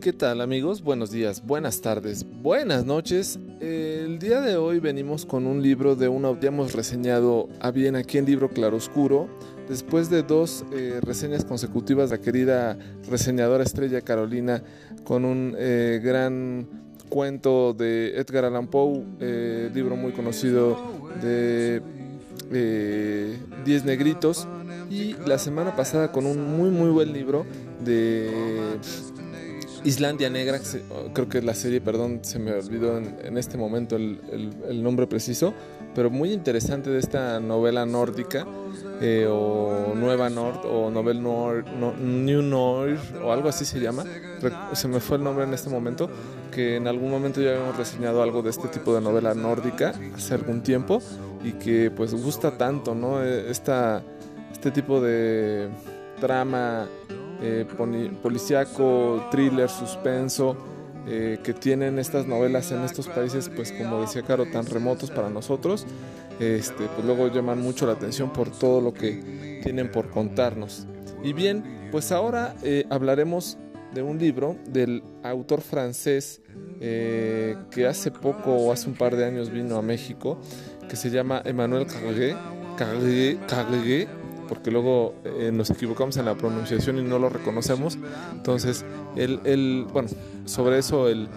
¿qué tal amigos? Buenos días, buenas tardes, buenas noches. El día de hoy venimos con un libro de una, ya hemos reseñado a bien aquí en Libro Claroscuro. Después de dos eh, reseñas consecutivas, la querida reseñadora Estrella Carolina con un eh, gran cuento de Edgar Allan Poe, eh, libro muy conocido de Diez Negritos. Y la semana pasada con un muy muy buen libro de Islandia Negra, creo que la serie, perdón, se me olvidó en, este momento el, nombre preciso, pero muy interesante de esta novela nórdica, eh, o Nueva Nord, o Novel Nord, New Nord, o algo así se llama. Se me fue el nombre en este momento, que en algún momento ya habíamos reseñado algo de este tipo de novela nórdica hace algún tiempo, y que pues gusta tanto, ¿no? E, esta, este tipo de trama eh, policíaco, thriller, suspenso, eh, que tienen estas novelas en estos países, pues como decía Caro, tan remotos para nosotros, este, pues luego llaman mucho la atención por todo lo que tienen por contarnos. Y bien, pues ahora eh, hablaremos de un libro del autor francés eh, que hace poco o hace un par de años vino a México, que se llama Emmanuel Carré, Carré, Carré porque luego eh, nos equivocamos en la pronunciación y no lo reconocemos. Entonces, el, bueno, sobre eso el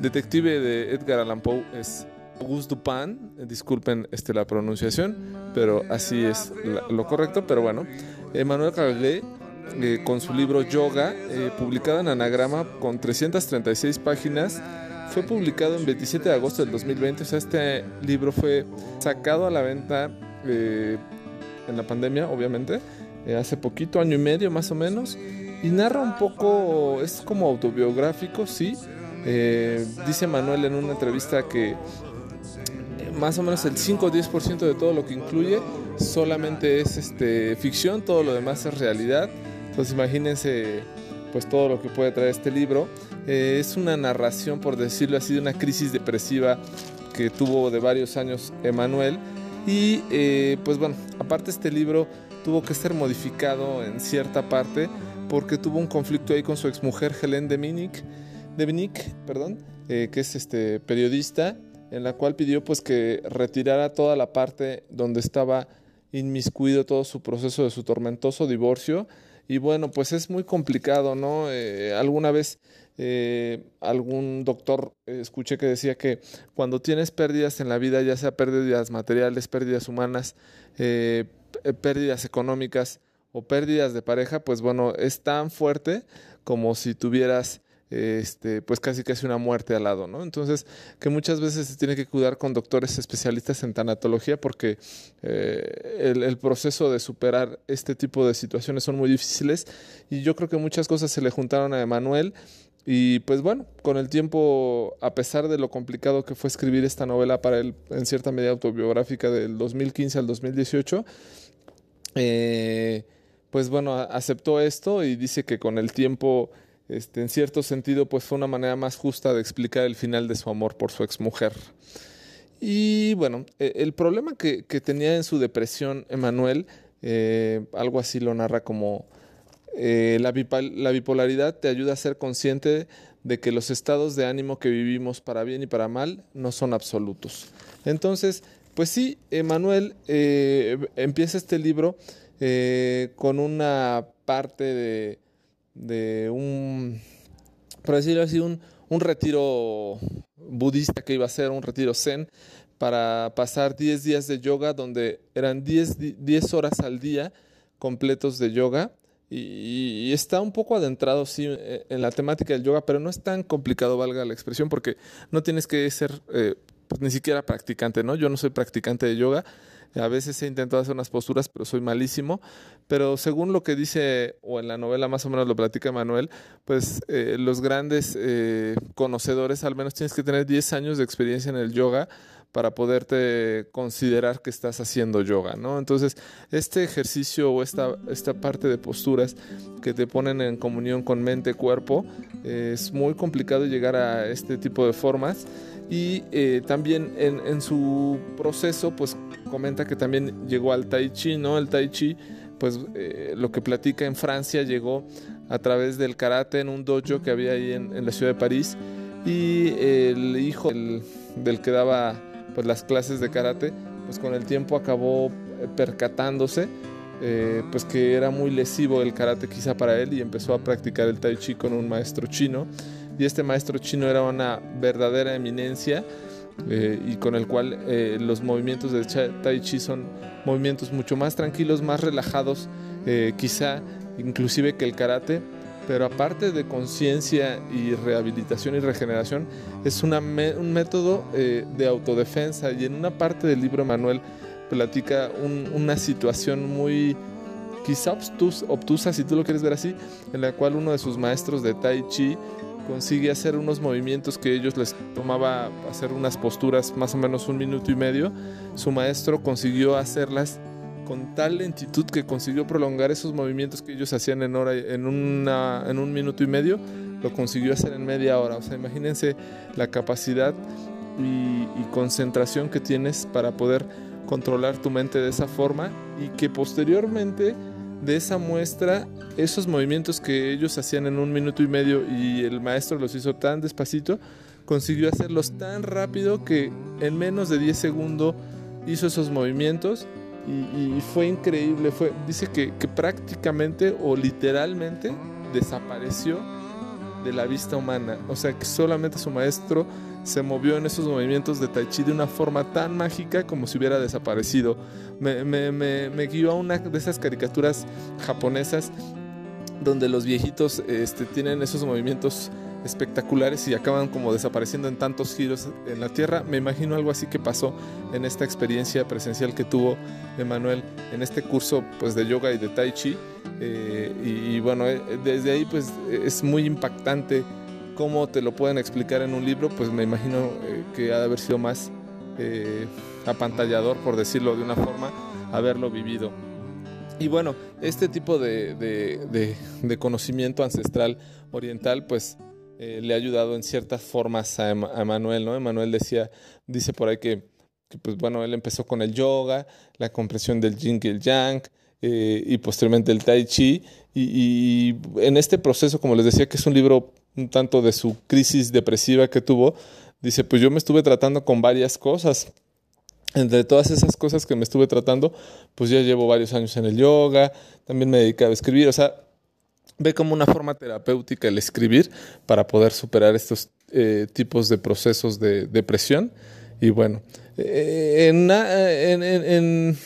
detective de Edgar Allan Poe es Auguste Dupin, disculpen este, la pronunciación, pero así es lo correcto, pero bueno, Emmanuel Carré eh, con su libro Yoga, eh, publicado en anagrama con 336 páginas, fue publicado en 27 de agosto del 2020, o sea, este libro fue sacado a la venta en la pandemia, obviamente, eh, hace poquito, año y medio más o menos, y narra un poco, es como autobiográfico, sí. Eh, dice Manuel en una entrevista que eh, más o menos el 5 o 10% de todo lo que incluye solamente es este, ficción, todo lo demás es realidad. Entonces imagínense pues todo lo que puede traer este libro. es una narración, por decirlo así, de una crisis depresiva que tuvo de varios años Emanuel y eh, pues bueno, aparte este libro tuvo que ser modificado en cierta parte porque tuvo un conflicto ahí con su exmujer Hélène de Dominique, perdón, eh, que es este periodista, en la cual pidió pues que retirara toda la parte donde estaba inmiscuido todo su proceso de su tormentoso divorcio. Y bueno, pues es muy complicado, ¿no? Eh, alguna vez eh, algún doctor eh, escuché que decía que cuando tienes pérdidas en la vida, ya sea pérdidas materiales, pérdidas humanas, eh, pérdidas económicas o pérdidas de pareja, pues bueno, es tan fuerte como si tuvieras este, pues casi casi una muerte al lado, ¿no? Entonces, que muchas veces se tiene que cuidar con doctores especialistas en tanatología porque el, el, proceso de superar este tipo de situaciones son muy difíciles y yo creo que muchas cosas se le juntaron a Emanuel y pues bueno, con el tiempo, a pesar de lo complicado que fue escribir esta novela para él, en cierta medida autobiográfica del 2015 al 2018, eh, pues bueno, aceptó esto y dice que con el tiempo, este, en cierto sentido, pues fue una manera más justa de explicar el final de su amor por su exmujer. Y bueno, e, el problema que, tenía en su depresión Emanuel, eh, algo así lo narra como eh, la, bipolaridad te ayuda a ser consciente de que los estados de ánimo que vivimos para bien y para mal no son absolutos. Entonces, pues sí, Emanuel eh, empieza este libro con una parte de, de, un, por decirlo así, un, un retiro budista que iba a ser, un retiro zen, para pasar 10 días de yoga, donde eran 10, 10 horas al día completos de yoga y, está un poco adentrado, sí, en la temática del yoga, pero no es tan complicado, valga la expresión, porque no tienes que ser eh, pues, ni siquiera practicante, ¿no? Yo no soy practicante de yoga. A veces he intentado hacer unas posturas, pero soy malísimo. Pero según lo que dice, o en la novela más o menos lo platica Manuel, pues eh, los grandes conocedores, al menos tienes que tener 10 años de experiencia en el yoga para poderte considerar que estás haciendo yoga, ¿no? Entonces, este ejercicio o esta, esta parte de posturas que te ponen en comunión con mente, cuerpo, es muy complicado llegar a este tipo de formas. Y eh, también en, su proceso, pues comenta que también llegó al tai chi, ¿no? El tai chi, pues eh, lo que platica en Francia llegó a través del karate en un dojo que había ahí en, la ciudad de París y el hijo del, que daba pues, las clases de karate, pues con el tiempo acabó percatándose eh, pues que era muy lesivo el karate quizá para él y empezó a practicar el tai chi con un maestro chino y este maestro chino era una verdadera eminencia eh, y con el cual eh, los movimientos de tai chi son movimientos mucho más tranquilos, más relajados, quizá inclusive que el karate, pero aparte de conciencia y rehabilitación y regeneración, es una un método de autodefensa. Y en una parte del libro Manuel platica una situación muy quizá obtusa, si tú lo quieres ver así, en la cual uno de sus maestros de Tai Chi consigue hacer unos movimientos que ellos les tomaba hacer unas posturas más o menos un minuto y medio. Su maestro consiguió hacerlas con tal lentitud que consiguió prolongar esos movimientos que ellos hacían en hora en una en un minuto y medio lo consiguió hacer en media hora o sea imagínense la capacidad y concentración que tienes para poder controlar tu mente de esa forma y que posteriormente de esa muestra, esos movimientos que ellos hacían en un minuto y medio y el maestro los hizo tan despacito, consiguió hacerlos tan rápido que en menos de 10 segundos hizo esos movimientos y, fue increíble. Fue, dice que, que prácticamente o literalmente desapareció de la vista humana. O sea que solamente su maestro se movió en esos movimientos de Tai Chi de una forma tan mágica como si hubiera desaparecido. Me, guió a una de esas caricaturas japonesas donde los viejitos este, tienen esos movimientos espectaculares y acaban como desapareciendo en tantos giros en la tierra. Me imagino algo así que pasó en esta experiencia presencial que tuvo Emanuel en este curso pues, de yoga y de tai chi. Eh, y, y, bueno, eh, desde ahí pues es muy impactante cómo te lo pueden explicar en un libro, pues me imagino eh, que ha de haber sido más eh, apantallador, por decirlo de una forma, haberlo vivido. Y bueno, este tipo de, conocimiento ancestral oriental, pues eh, le ha ayudado en ciertas formas a, Emanuel, ¿no? Emanuel decía, dice por ahí que, pues bueno, él empezó con el yoga, la compresión del yin y el yang, y posteriormente el tai chi, y, en este proceso, como les decía, que es un libro un tanto de su crisis depresiva que tuvo, dice, pues yo me estuve tratando con varias cosas. Entre todas esas cosas que me estuve tratando, pues ya llevo varios años en el yoga, también me dedicaba a escribir, o sea, ve como una forma terapéutica el escribir para poder superar estos eh, tipos de procesos de depresión. Y bueno, eh, en, en,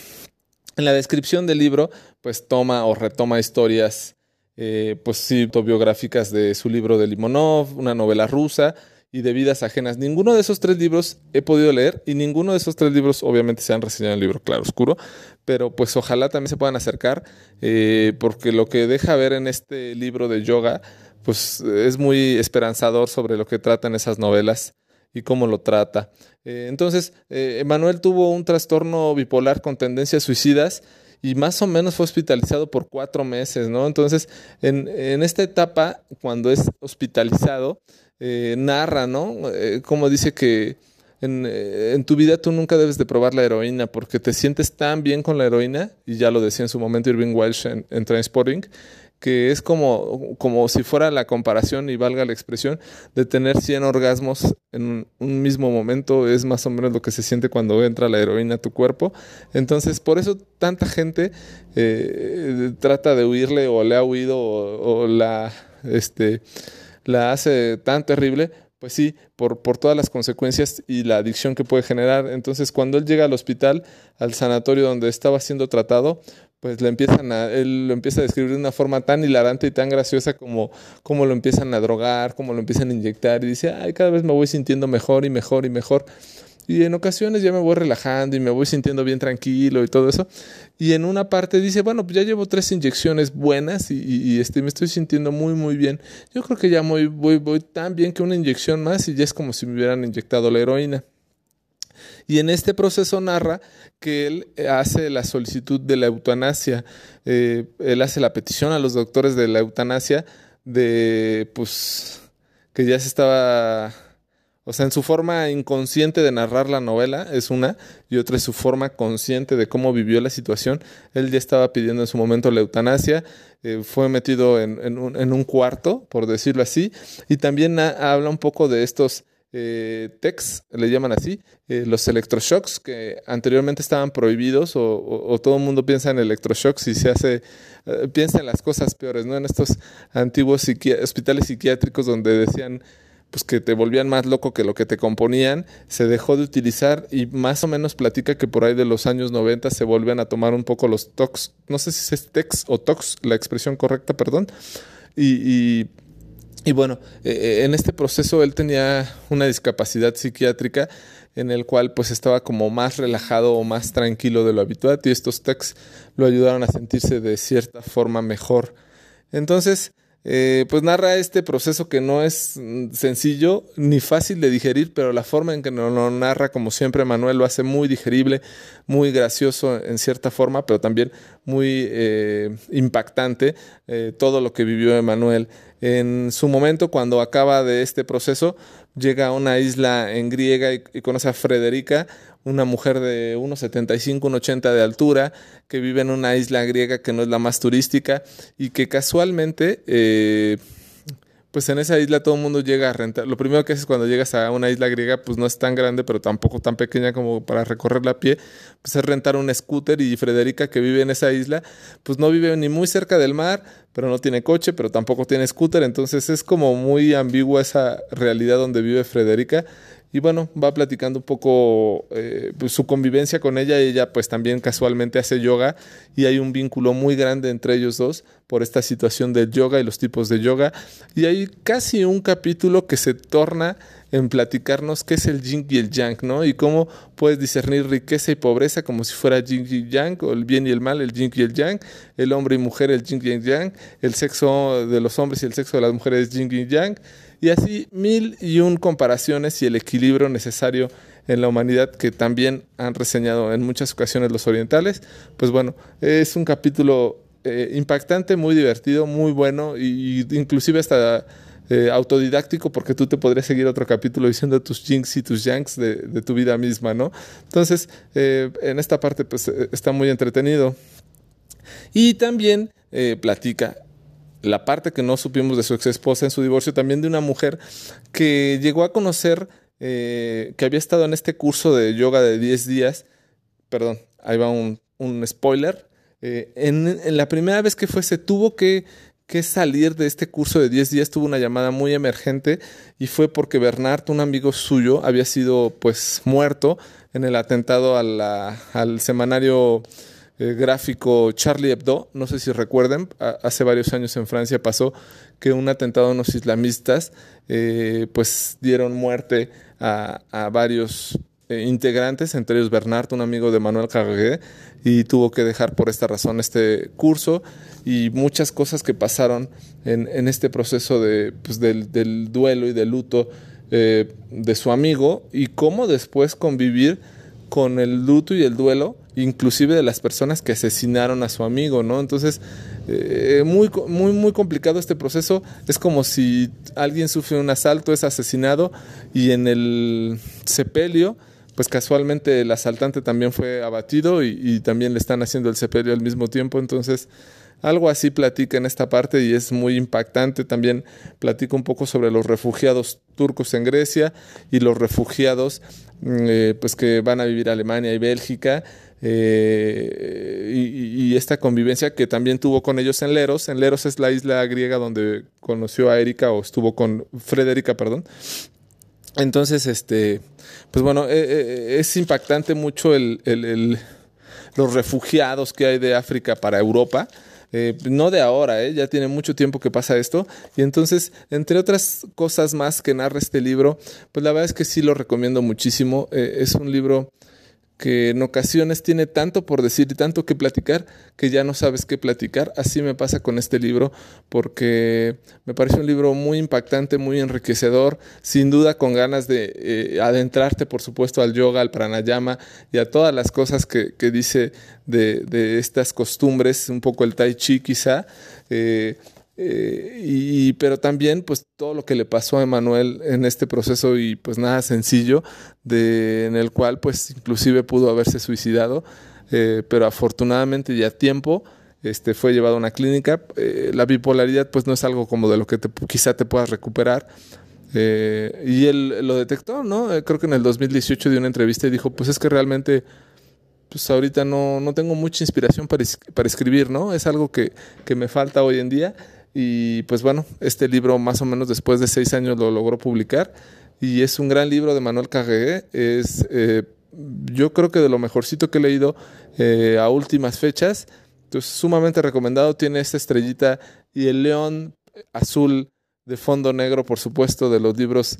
la descripción del libro, pues toma o retoma historias eh, pues sí, autobiográficas de su libro de Limonov, una novela rusa y de vidas ajenas. Ninguno de esos tres libros he podido leer y ninguno de esos tres libros obviamente se han reseñado en el libro Claro Oscuro, pero pues ojalá también se puedan acercar eh, porque lo que deja ver en este libro de yoga pues es muy esperanzador sobre lo que tratan esas novelas y cómo lo trata. Eh, entonces, Emanuel tuvo un trastorno bipolar con tendencias suicidas y más o menos fue hospitalizado por cuatro meses, ¿no? Entonces, en, en esta etapa, cuando es hospitalizado, eh, narra, ¿no? Eh, como dice que en, eh, en, tu vida tú nunca debes de probar la heroína porque te sientes tan bien con la heroína, y ya lo decía en su momento Irving Welsh en, en Transporting, que es como, como si fuera la comparación, y valga la expresión, de tener 100 orgasmos en un mismo momento, es más o menos lo que se siente cuando entra la heroína a tu cuerpo. Entonces, por eso tanta gente eh, trata de huirle o le ha huido o, la, este, la hace tan terrible. Pues sí, por, por todas las consecuencias y la adicción que puede generar. Entonces, cuando él llega al hospital, al sanatorio donde estaba siendo tratado, pues le empiezan a, él lo empieza a describir de una forma tan hilarante y tan graciosa como, como lo empiezan a drogar, como lo empiezan a inyectar y dice, ay, cada vez me voy sintiendo mejor y mejor y mejor. Y en ocasiones ya me voy relajando y me voy sintiendo bien tranquilo y todo eso. Y en una parte dice, bueno, pues ya llevo tres inyecciones buenas y, y, este, me estoy sintiendo muy, muy bien. Yo creo que ya voy, voy, voy tan bien que una inyección más y ya es como si me hubieran inyectado la heroína. Y en este proceso narra que él eh, hace la solicitud de la eutanasia, eh, él hace la petición a los doctores de la eutanasia de, pues, que ya se estaba, o sea, en su forma inconsciente de narrar la novela es una, y otra es su forma consciente de cómo vivió la situación. Él ya estaba pidiendo en su momento la eutanasia, eh, fue metido en, un, cuarto, por decirlo así, y también habla un poco de estos eh, TECs, le llaman así, eh, los electroshocks, que anteriormente estaban prohibidos, o, todo el mundo piensa en electroshocks y se hace, piensa en las cosas peores, ¿no? En estos antiguos hospitales psiquiátricos donde decían pues que te volvían más loco que lo que te componían, se dejó de utilizar y más o menos platica que por ahí de los años 90 se vuelven a tomar un poco los tox, no sé si es tex o tox, la expresión correcta, perdón, y, bueno, eh, eh, en este proceso él tenía una discapacidad psiquiátrica en el cual pues estaba como más relajado o más tranquilo de lo habitual y estos tex lo ayudaron a sentirse de cierta forma mejor. Entonces, eh, pues narra este proceso que no es mm, sencillo ni fácil de digerir, pero la forma en que lo narra, como siempre Manuel, lo hace muy digerible, muy gracioso en cierta forma, pero también muy impactante todo lo que vivió Emanuel. En su momento, cuando acaba de este proceso, llega a una isla en griega y, conoce a Frederica, una mujer de 1,75, 1,80 de altura, que vive en una isla griega que no es la más turística y que casualmente, eh, pues en esa isla todo el mundo llega a rentar. Lo primero que haces cuando llegas a una isla griega, pues no es tan grande, pero tampoco tan pequeña como para recorrerla a pie, pues es rentar un scooter y Frederica, que vive en esa isla, pues no vive ni muy cerca del mar, pero no tiene coche, pero tampoco tiene scooter, entonces es como muy ambigua esa realidad donde vive Frederica y bueno, va platicando un poco eh, pues, su convivencia con ella. Ella pues también casualmente hace yoga y hay un vínculo muy grande entre ellos dos por esta situación del yoga y los tipos de yoga. Y hay casi un capítulo que se torna en platicarnos qué es el yin y el yang, ¿no? Y cómo puedes discernir riqueza y pobreza como si fuera yin y yang, o el bien y el mal, el yin y el yang, el hombre y mujer, el yin y el yang, el sexo de los hombres y el sexo de las mujeres, yin y yang y así mil y un comparaciones y el equilibrio necesario en la humanidad que también han reseñado en muchas ocasiones los orientales. Pues bueno, es un capítulo eh, impactante, muy divertido, muy bueno y, inclusive hasta eh, autodidáctico porque tú te podrías seguir otro capítulo diciendo tus jinx y tus yanks de, tu vida misma, ¿no? Entonces, eh, en esta parte pues está muy entretenido. Y también platica la parte que no supimos de su ex esposa en su divorcio, también de una mujer que llegó a conocer eh, que había estado en este curso de yoga de 10 días. Perdón, ahí va un, spoiler. Eh, en, la primera vez que fue, se tuvo que, que salir de este curso de 10 días, tuvo una llamada muy emergente y fue porque Bernard, un amigo suyo, había sido pues muerto en el atentado al semanario eh, gráfico Charlie Hebdo, no sé si recuerden, hace varios años en Francia pasó que un atentado a unos islamistas eh, pues dieron muerte a, varios eh, integrantes, entre ellos Bernard, un amigo de Manuel Cargué, y tuvo que dejar por esta razón este curso y muchas cosas que pasaron en, este proceso de, pues, del, del, duelo y del luto de su amigo y cómo después convivir con el luto y el duelo inclusive de las personas que asesinaron a su amigo, ¿no? Entonces, eh, muy, muy, muy complicado este proceso. Es como si alguien sufre un asalto, es asesinado y en el sepelio, pues casualmente el asaltante también fue abatido y, y también le están haciendo el sepelio al mismo tiempo. Entonces, algo así platica en esta parte y es muy impactante. También platica un poco sobre los refugiados turcos en Grecia y los refugiados mm, eh, pues que van a vivir a Alemania y Bélgica. Eh, y, esta convivencia que también tuvo con ellos en Leros. En Leros es la isla griega donde conoció a Erika o estuvo con Frederica, perdón. Entonces, este, pues bueno, eh, es impactante mucho el, los refugiados que hay de África para Europa. Eh, no de ahora, eh, ya tiene mucho tiempo que pasa esto. Y entonces, entre otras cosas más que narra este libro, pues la verdad es que sí lo recomiendo muchísimo. Eh, es un libro que en ocasiones tiene tanto por decir y tanto que platicar que ya no sabes qué platicar. Así me pasa con este libro porque me parece un libro muy impactante, muy enriquecedor, sin duda con ganas de eh, adentrarte por supuesto al yoga, al pranayama y a todas las cosas que, dice de, estas costumbres, un poco el tai chi quizá. Eh, Eh, y, pero también pues todo lo que le pasó a Emanuel en este proceso y pues nada sencillo de, en el cual pues inclusive pudo haberse suicidado eh, pero afortunadamente ya a tiempo este, fue llevado a una clínica. Eh, la bipolaridad pues no es algo como de lo que te, quizá te puedas recuperar. Y él lo detectó no creo que en el 2018 dio una entrevista y dijo pues es que realmente pues ahorita no, no tengo mucha inspiración para, para escribir, ¿no? Es algo que, que me falta hoy en día y pues bueno, este libro más o menos después de seis años lo logró publicar y es un gran libro de Manuel Carregué. Es eh, yo creo que de lo mejorcito que he leído eh, a últimas fechas. Entonces, sumamente recomendado. Tiene esta estrellita y el león azul de fondo negro, por supuesto, de los libros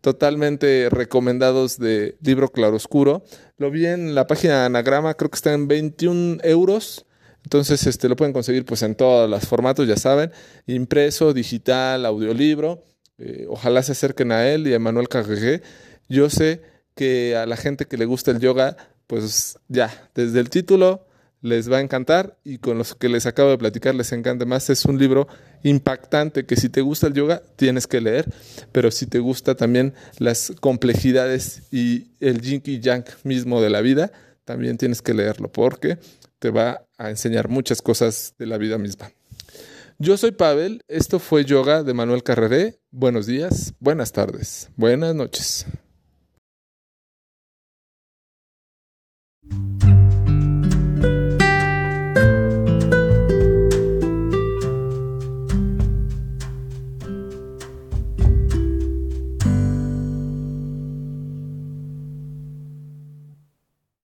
totalmente recomendados de libro claroscuro. Lo vi en la página de Anagrama, creo que está en 21 euros. Entonces, este, lo pueden conseguir pues en todos los formatos, ya saben, impreso, digital, audiolibro. Eh, ojalá se acerquen a él y a Manuel Carregué. Yo sé que a la gente que le gusta el yoga, pues ya, desde el título les va a encantar y con los que les acabo de platicar les encanta más. Es un libro impactante que si te gusta el yoga tienes que leer, pero si te gusta también las complejidades y el yin y yang mismo de la vida, también tienes que leerlo porque te va a enseñar muchas cosas de la vida misma. Yo soy Pavel, esto fue Yoga de Manuel Carreré. Buenos días, buenas tardes, buenas noches.